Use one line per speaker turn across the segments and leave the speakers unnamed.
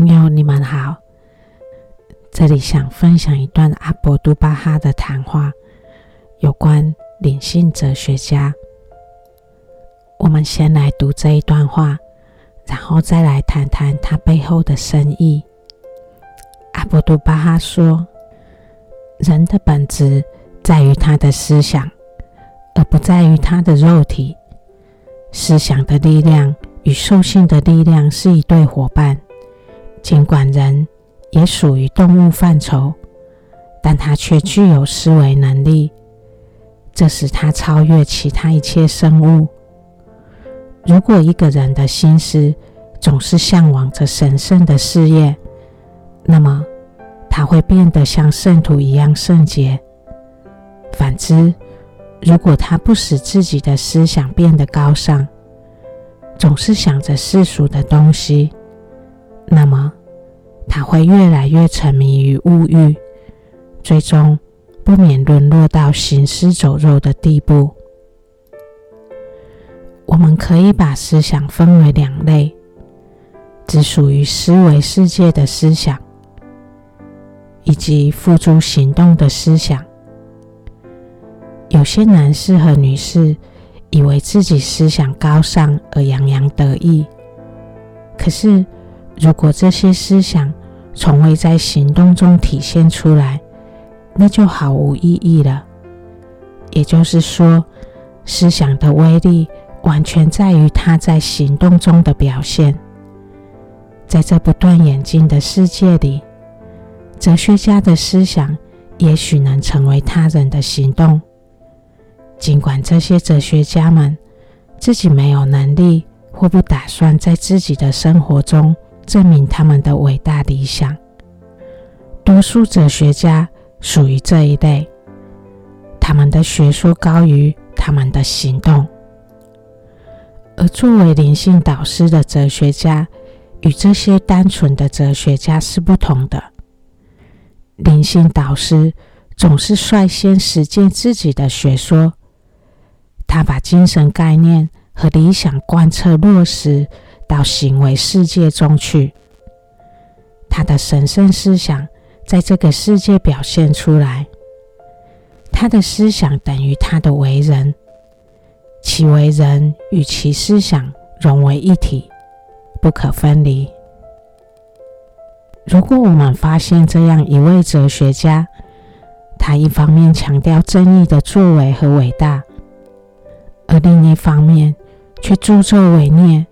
朋友，你们好。这里想分享一段阿博都巴哈的谈话，有关灵性哲学家。我们先来读这一段话，然后再来谈谈他背后的深意。阿博都巴哈说：“人的本质在于他的思想，而不在于他的肉体。思想的力量与兽性的力量是一对伙伴。”尽管人也属于动物范畴，但他却具有思维能力，这使他超越其他一切生物。如果一个人的心思总是向往着神圣的事业，那么他会变得像圣徒一样圣洁。反之，如果他不使自己的思想变得高尚，总是想着世俗的东西，那么，他会越来越沉迷于物欲，最终不免沦落到行尸走肉的地步。我们可以把思想分为两类：只属于思维世界的思想，以及付诸行动的思想。有些男士和女士以为自己思想高尚而洋洋得意，可是，如果这些思想从未在行动中体现出来，那就毫无意义了。也就是说，思想的威力完全在于它在行动中的表现。在这不断演进的世界里，哲学家的思想也许能成为他人的行动，尽管这些哲学家们自己没有能力或不打算在自己的生活中。证明他们的伟大理想。多数哲学家属于这一类，他们的学说高于他们的行动。而作为灵性导师的哲学家，与这些单纯的哲学家是不同的。灵性导师总是率先实践自己的学说，他把精神概念和理想贯彻落实。到行为世界中去，他的神圣思想在这个世界表现出来。他的思想等于他的为人，其为人与其思想融为一体，不可分离。如果我们发现这样一位哲学家，他一方面强调正义的作为和伟大，而另一方面却助纣为虐。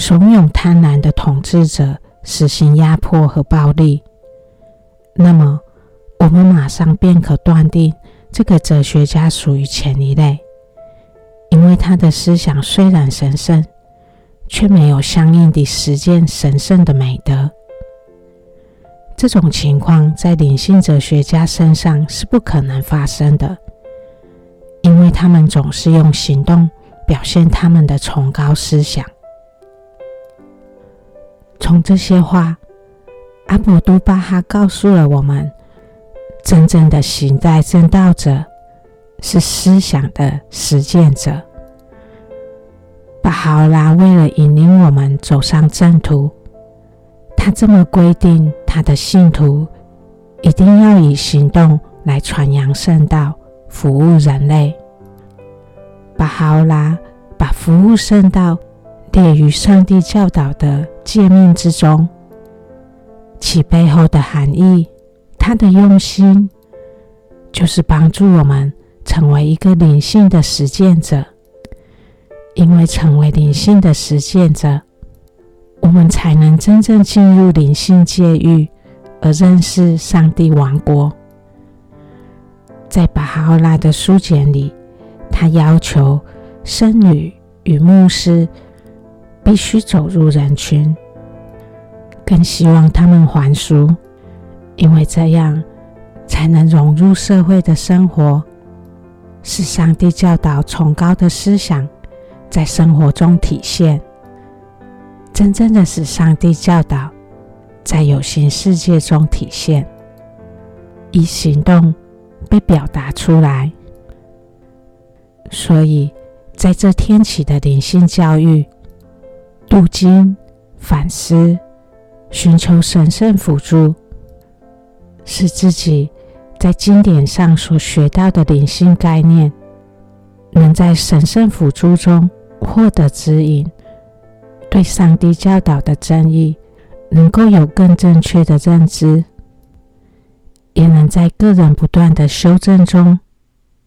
怂恿贪婪的统治者实行压迫和暴力，那么我们马上便可断定这个哲学家属于前一类，因为他的思想虽然神圣，却没有相应地实践神圣的美德。这种情况在灵性哲学家身上是不可能发生的，因为他们总是用行动表现他们的崇高思想。从这些话，阿卜杜巴哈告诉了我们：真正的行在正道者是思想的实践者。巴哈拉为了引领我们走上正途，他这么规定他的信徒一定要以行动来传扬圣道，服务人类。巴哈拉把服务圣道列于上帝教导的诫命之中，其背后的含义，他的用心，就是帮助我们成为一个灵性的实践者。因为成为灵性的实践者，我们才能真正进入灵性界域，而认识上帝王国。在巴哈欧拉的书简里，他要求僧侣与牧师。必须走入人群，更希望他们还俗，因为这样才能融入社会的生活，使上帝教导崇高的思想在生活中体现，真正的使上帝教导在有形世界中体现，以行动被表达出来。所以，在这天启的灵性教育。读经、反思、寻求神圣辅助，使自己在经典上所学到的灵性概念，能在神圣辅助中获得指引，对上帝教导的真义能够有更正确的认知，也能在个人不断的修正中，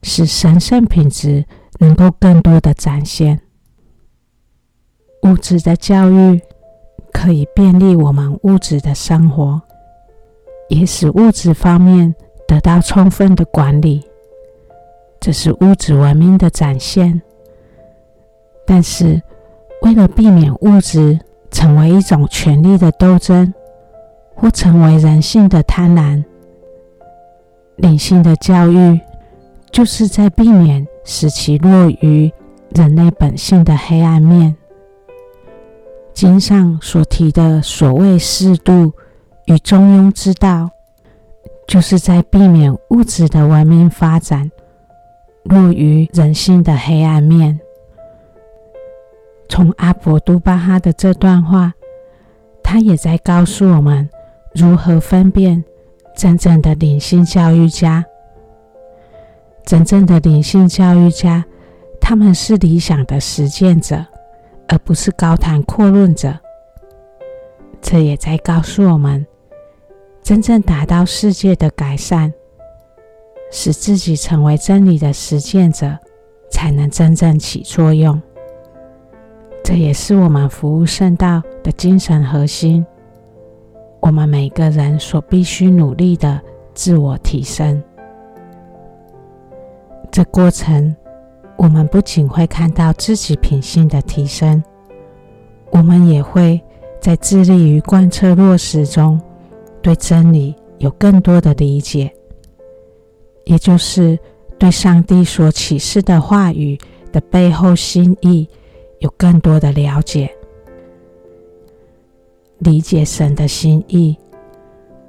使神圣品质能够更多的展现。物质的教育可以便利我们物质的生活，也使物质方面得到充分的管理，这是物质文明的展现。但是，为了避免物质成为一种权力的斗争，或成为人性的贪婪，灵性的教育就是在避免使其落于人类本性的黑暗面。经上所提的所谓适度与中庸之道，就是在避免物质的文明发展落于人性的黑暗面。从阿博都巴哈的这段话，他也在告诉我们如何分辨真正的灵性教育家。真正的灵性教育家，他们是理想的实践者。而不是高谈阔论者，这也在告诉我们：真正达到世界的改善，使自己成为真理的实践者，才能真正起作用。这也是我们服务圣道的精神核心。我们每个人所必须努力的自我提升，这过程。我们不仅会看到自己品性的提升，我们也会在致力于贯彻落实中，对真理有更多的理解，也就是对上帝所启示的话语的背后心意有更多的了解。理解神的心意，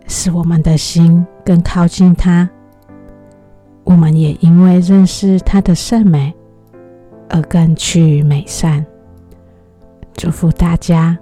使我们的心更靠近他。我们也因为认识他的圣美。而更趋美善。祝福大家。